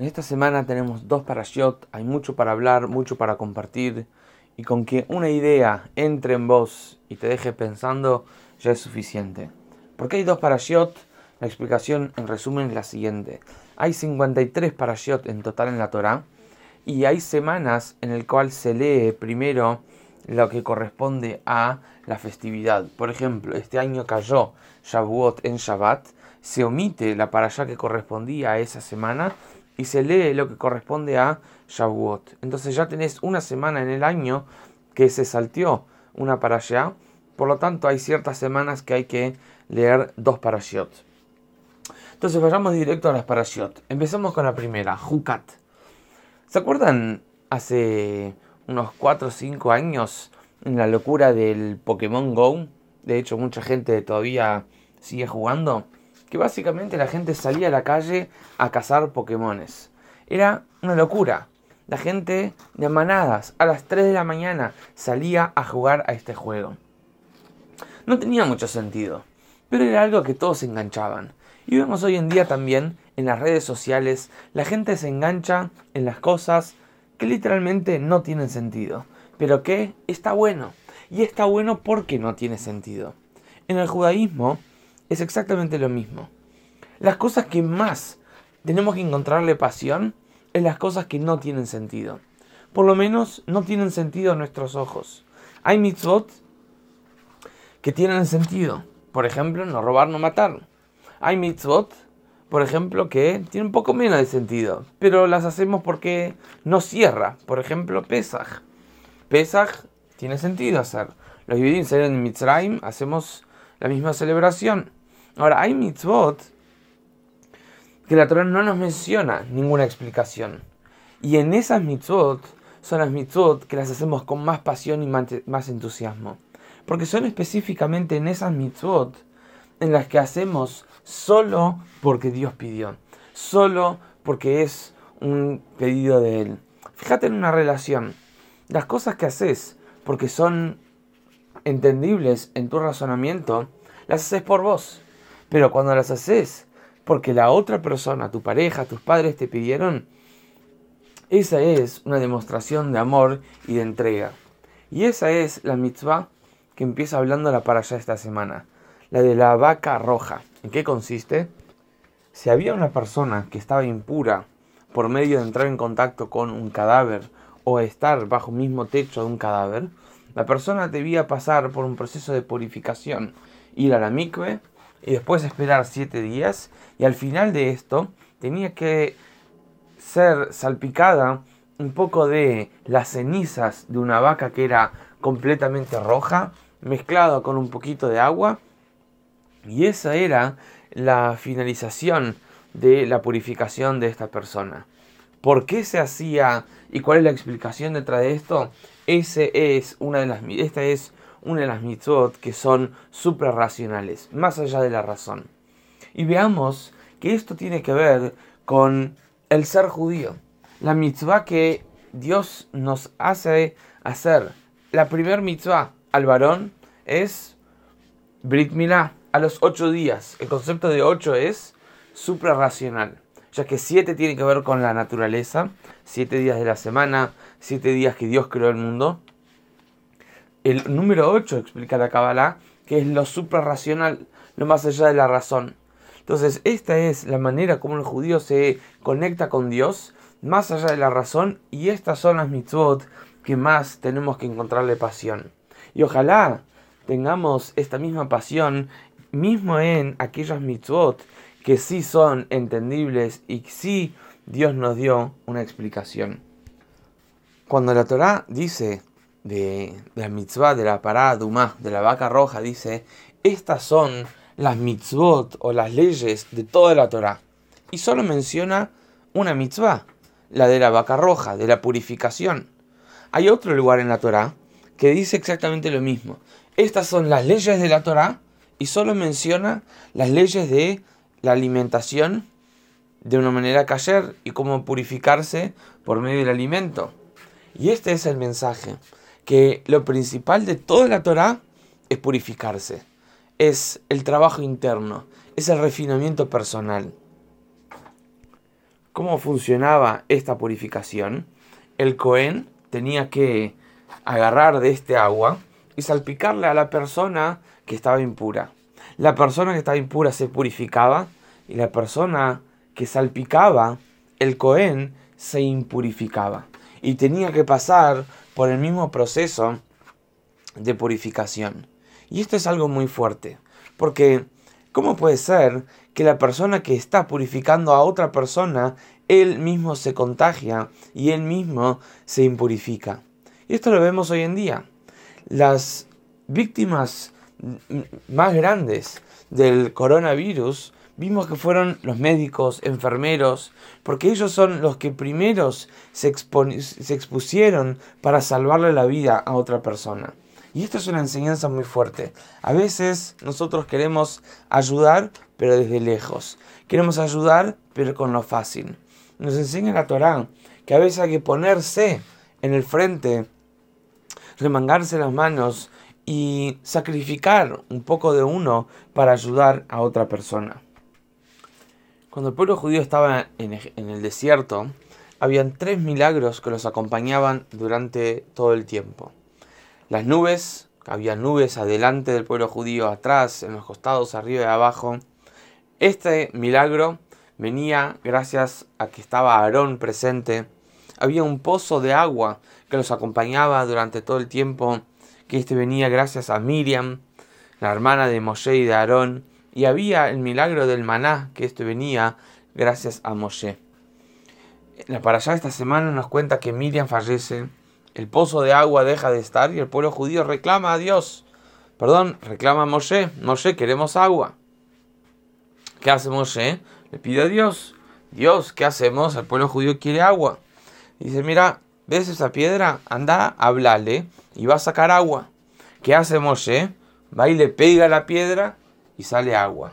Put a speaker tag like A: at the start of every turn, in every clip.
A: En esta semana tenemos dos parashiot, hay mucho para hablar, mucho para compartir, y con que una idea entre en vos y te deje pensando ya es suficiente. ¿Por qué hay dos parashiot? La explicación en resumen es la siguiente. Hay 53 parashiot en total en la Torah, y hay semanas en el cual se lee primero lo que corresponde a la festividad. Por ejemplo, este año cayó Shavuot en Shabbat, se omite la parashá que correspondía a esa semana y se lee lo que corresponde a Shavuot. Entonces ya tenés una semana en el año que se salteó una parashá, por lo tanto hay ciertas semanas que hay que leer dos parashiot. Entonces vayamos directo a las parashiot. Empecemos con la primera, Hukat. ¿Se acuerdan hace unos 4 o 5 años en la locura del Pokémon Go? De hecho, mucha gente todavía sigue jugando que básicamente la gente salía a la calle a cazar Pokémones. Era una locura. La gente de manadas a las 3 de la mañana salía a jugar a este juego. No tenía mucho sentido, pero era algo que todos se enganchaban. Y vemos hoy en día también en las redes sociales, la gente se engancha en las cosas que literalmente no tienen sentido, pero que está bueno. Y está bueno porque no tiene sentido. En el judaísmo, es exactamente lo mismo. Las cosas que más tenemos que encontrarle pasión es las cosas que no tienen sentido. Por lo menos no tienen sentido a nuestros ojos. Hay mitzvot que tienen sentido. Por ejemplo, no robar, no matar. Hay mitzvot, por ejemplo, que tienen un poco menos de sentido. Pero las hacemos porque no cierra. Por ejemplo, Pesach. Pesach tiene sentido hacer. Los salen en Mitzrayim, hacemos la misma celebración. Ahora, hay mitzvot que la Torah no nos menciona ninguna explicación. Y en esas mitzvot son las mitzvot que las hacemos con más pasión y más entusiasmo. Porque son específicamente en esas mitzvot en las que hacemos solo porque Dios pidió. Solo porque es un pedido de Él. Fíjate en una relación. Las cosas que haces porque son entendibles en tu razonamiento, las haces por vos. Pero cuando las haces porque la otra persona, tu pareja, tus padres te pidieron, esa es una demostración de amor y de entrega. Y esa es la mitzvah que empieza hablando la para allá esta semana, la de la vaca roja. ¿En qué consiste? Si había una persona que estaba impura por medio de entrar en contacto con un cadáver o estar bajo el mismo techo de un cadáver, la persona debía pasar por un proceso de purificación, ir a la mikve y después esperar siete días y al final de esto tenía que ser salpicada un poco de las cenizas de una vaca que era completamente roja, mezclado con un poquito de agua y esa era la finalización de la purificación de esta persona. ¿Por qué se hacía y cuál es la explicación detrás de esto? Ese es una de las, esta es una de las mitzvot que son suprarracionales, más allá de la razón. Y veamos que esto tiene que ver con el ser judío. La mitzvah que Dios nos hace hacer. La primer mitzvah al varón es Brit Milá, a los ocho días. El concepto de ocho es suprarracional, ya que siete tiene que ver con la naturaleza, siete días de la semana, siete días que Dios creó el mundo, el número 8 explica la Kabbalah, que es lo suprarracional, lo más allá de la razón. Entonces, esta es la manera como el judío se conecta con Dios, más allá de la razón, y estas son las mitzvot que más tenemos que encontrarle pasión. Y ojalá tengamos esta misma pasión, mismo en aquellas mitzvot que sí son entendibles y sí Dios nos dio una explicación. Cuando la Torah dice de, la mitzvah de la parada de la vaca roja, dice, estas son las mitzvot o las leyes de toda la Torah. Y solo menciona una mitzvah, la de la vaca roja, de la purificación. Hay otro lugar en la Torah que dice exactamente lo mismo. Estas son las leyes de la Torah y solo menciona las leyes de la alimentación de una manera cayer y cómo purificarse por medio del alimento. Y este es el mensaje que lo principal de toda la Torah es purificarse, es el trabajo interno, es el refinamiento personal. ¿Cómo funcionaba esta purificación? El Cohen tenía que agarrar de este agua y salpicarle a la persona que estaba impura. La persona que estaba impura se purificaba y la persona que salpicaba el Cohen se impurificaba. Y tenía que pasar por el mismo proceso de purificación. Y esto es algo muy fuerte, porque ¿cómo puede ser que la persona que está purificando a otra persona, él mismo se contagia y él mismo se impurifica? Y esto lo vemos hoy en día. Las víctimas más grandes del coronavirus vimos que fueron los médicos, enfermeros, porque ellos son los que primeros se, expusieron para salvarle la vida a otra persona. Y esto es una enseñanza muy fuerte. A veces nosotros queremos ayudar, pero desde lejos. Queremos ayudar, pero con lo fácil. Nos enseña la Torá que a veces hay que ponerse en el frente, remangarse las manos y sacrificar un poco de uno para ayudar a otra persona. Cuando el pueblo judío estaba en el desierto, habían tres milagros que los acompañaban durante todo el tiempo. Las nubes, había nubes adelante del pueblo judío, atrás, en los costados, arriba y abajo. Este milagro venía gracias a que estaba Aarón presente. Había un pozo de agua que los acompañaba durante todo el tiempo, que este venía gracias a Miriam, la hermana de Moshe y de Aarón, y había el milagro del maná, que esto venía gracias a Moshe. La para allá esta semana nos cuenta que Miriam fallece, el pozo de agua deja de estar y el pueblo judío reclama a Dios. Perdón, reclama a Moshe. Moshe, queremos agua. ¿Qué hace Moshe? Le pide a Dios. Dios, ¿qué hacemos? El pueblo judío quiere agua. Dice, mira, ¿ves esa piedra? Anda, háblale y va a sacar agua. ¿Qué hace Moshe? Va y le pega la piedra y sale agua.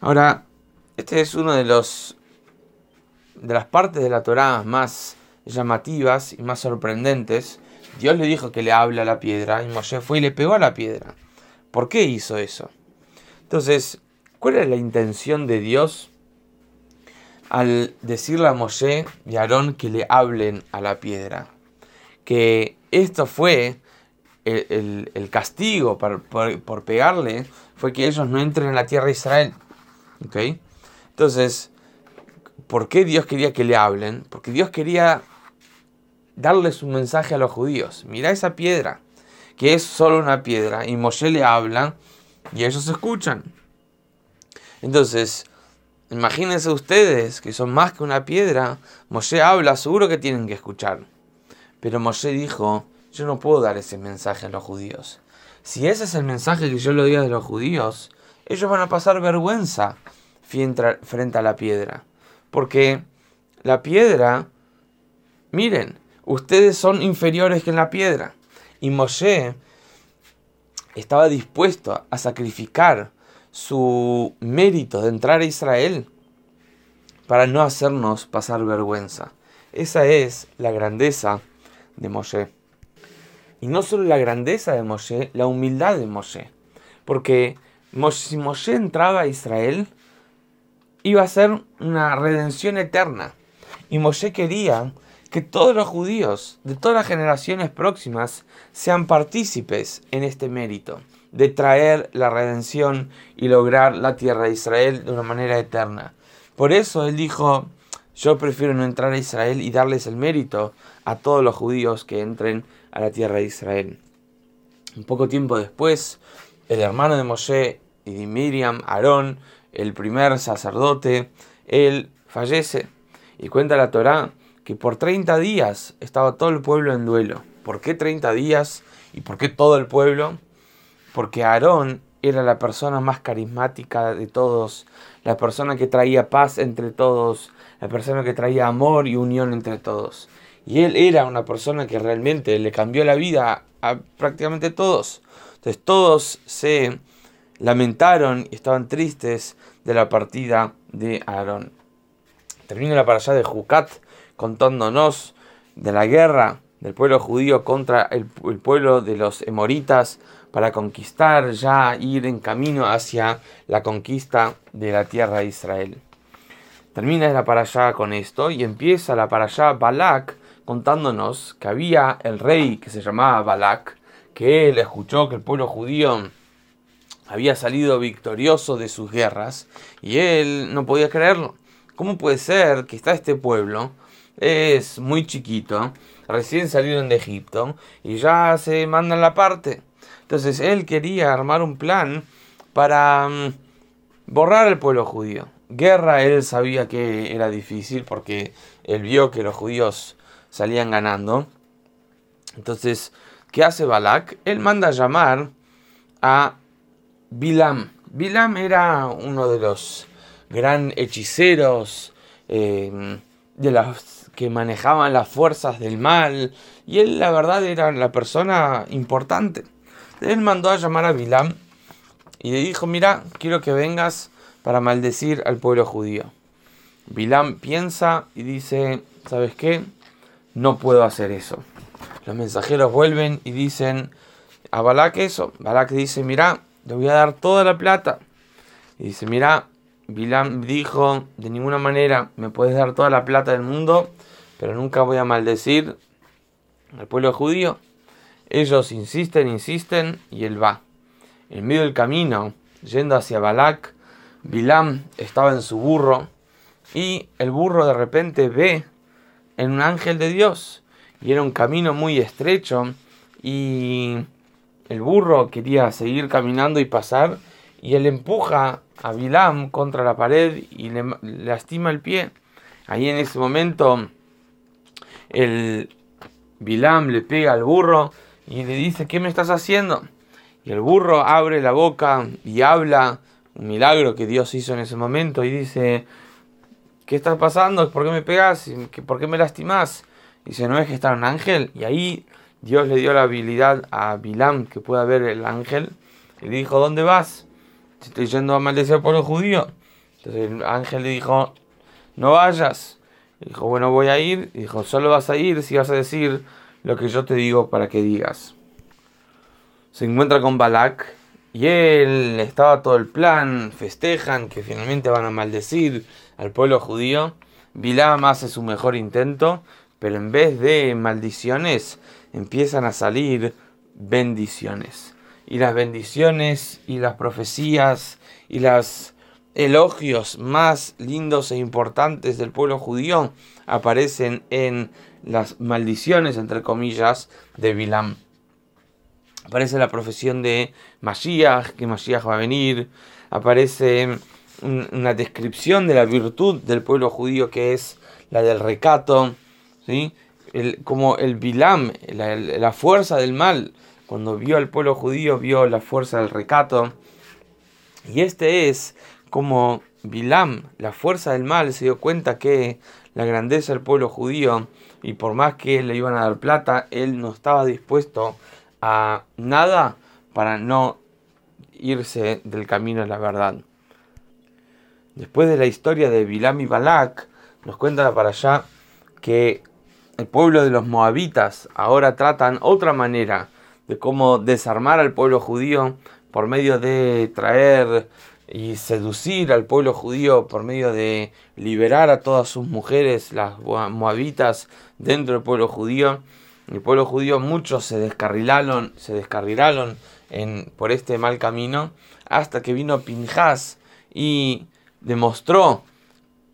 A: Ahora, este es uno de los de las partes de la Torá más llamativas y más sorprendentes. Dios le dijo que le habla a la piedra y Moshe fue y le pegó a la piedra. ¿Por qué hizo eso? Entonces, ¿cuál es la intención de Dios al decirle a Moshe y a Aarón que le hablen a la piedra? Que esto fue el, castigo por, por, pegarle fue que ellos no entren en la tierra de Israel. ¿Ok? Entonces, ¿por qué Dios quería que le hablen? Porque Dios quería darles un mensaje a los judíos. Mira esa piedra, que es solo una piedra, y Moshe le habla y ellos escuchan. Entonces, imagínense ustedes que son más que una piedra, Moshe habla, seguro que tienen que escuchar. Pero Moshe dijo, yo no puedo dar ese mensaje a los judíos. Si ese es el mensaje que yo le doy a los judíos, ellos van a pasar vergüenza frente a la piedra. Porque la piedra, miren, ustedes son inferiores que en la piedra. Y Moshe estaba dispuesto a sacrificar su mérito de entrar a Israel para no hacernos pasar vergüenza. Esa es la grandeza de Moshe. Y no solo la grandeza de Moshe, la humildad de Moshe. Porque si Moshe entraba a Israel, iba a ser una redención eterna. Y Moshe quería que todos los judíos de todas las generaciones próximas sean partícipes en este mérito de traer la redención y lograr la tierra de Israel de una manera eterna. Por eso él dijo, yo prefiero no entrar a Israel y darles el mérito a todos los judíos que entren a la tierra de Israel. Un poco tiempo después, el hermano de Moshe y de Miriam, Aarón, el primer sacerdote, él fallece. Y cuenta la Torá que por 30 días estaba todo el pueblo en duelo. ¿Por qué 30 días? ¿Y por qué todo el pueblo? Porque Aarón era la persona más carismática de todos, la persona que traía paz entre todos, la persona que traía amor y unión entre todos. Y él era una persona que realmente le cambió la vida a prácticamente todos. Entonces todos se lamentaron y estaban tristes de la partida de Aarón. Termina la parasha de Jucat contándonos de la guerra del pueblo judío contra el, el, pueblo de los emoritas para conquistar, ya ir en camino hacia la conquista de la tierra de Israel. Termina la para allá con esto y empieza la para allá Balak contándonos que había el rey que se llamaba Balak, que él escuchó que el pueblo judío había salido victorioso de sus guerras y él no podía creerlo. ¿Cómo puede ser que está este pueblo? Es muy chiquito, recién salieron de Egipto y ya se mandan la parte. Entonces él quería armar un plan para mm, borrar el pueblo judío. Guerra él sabía que era difícil porque él vio que los judíos salían ganando. Entonces, ¿qué hace Balak? Él manda a llamar a Bilam. Bilam era uno de los gran hechiceros eh, de las que manejaban las fuerzas del mal y él la verdad era la persona importante. Él mandó a llamar a Bilam y le dijo, mira, quiero que vengas para maldecir al pueblo judío. Bilam piensa y dice, ¿sabes qué? No puedo hacer eso. Los mensajeros vuelven y dicen a Balak eso. Balak dice, mira, le voy a dar toda la plata. Y dice, mira, Bilam dijo, de ninguna manera me puedes dar toda la plata del mundo, pero nunca voy a maldecir al pueblo judío. Ellos insisten, insisten, y él va. En medio del camino, yendo hacia Balak, Bilam estaba en su burro, y el burro de repente ve en un ángel de Dios. Y era un camino muy estrecho, y el burro quería seguir caminando y pasar, y él empuja a Bilam contra la pared y le lastima el pie. Ahí en ese momento el Bilam le pega al burro y le dice, ¿qué me estás haciendo? Y el burro abre la boca y habla, un milagro que Dios hizo en ese momento, y dice, ¿qué está pasando? ¿Por qué me pegas? ¿Por qué me lastimas? Y dice, ¿no es que está un ángel? Y ahí Dios le dio la habilidad a Bilam que pueda ver el ángel. Y le dijo, ¿dónde vas? Estoy yendo a maldecir al pueblo judío. Entonces el ángel le dijo, no vayas. Y dijo, bueno, voy a ir. Y dijo, solo vas a ir si vas a decir lo que yo te digo para que digas. Se encuentra con Balak y él estaba todo el plan, festejan que finalmente van a maldecir al pueblo judío. Bilam hace su mejor intento, pero en vez de maldiciones empiezan a salir bendiciones. Y las bendiciones y las profecías y los elogios más lindos e importantes del pueblo judío aparecen en las maldiciones, entre comillas, de Bilam. Aparece la profesión de Mashiach, que Mashiach va a venir. Aparece una descripción de la virtud del pueblo judío que es la del recato. ¿sí? como el Bilam, la, fuerza del mal, cuando vio al pueblo judío, vio la fuerza del recato. Y este es como Bilam, la fuerza del mal, se dio cuenta que la grandeza del pueblo judío, y por más que le iban a dar plata, él no estaba dispuesto a nada para no irse del camino de la verdad. Después de la historia de Bilam y Balak, nos cuenta para allá que el pueblo de los moabitas ahora tratan otra manera de cómo desarmar al pueblo judío por medio de traer y seducir al pueblo judío por medio de liberar a todas sus mujeres, las moabitas, dentro del pueblo judío. El pueblo judío muchos se descarrilaron, se descarrilaron en, por este mal camino hasta que vino Pinjas y demostró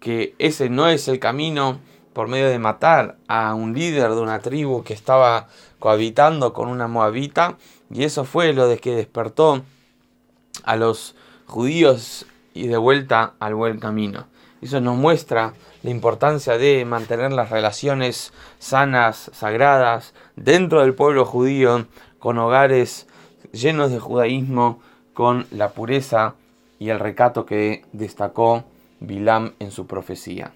A: que ese no es el camino por medio de matar a un líder de una tribu que estaba cohabitando con una moabita y eso fue lo de que despertó a los judíos y de vuelta al buen camino. Eso nos muestra la importancia de mantener las relaciones sanas, sagradas, dentro del pueblo judío, con hogares llenos de judaísmo, con la pureza y el recato que destacó Bilam en su profecía.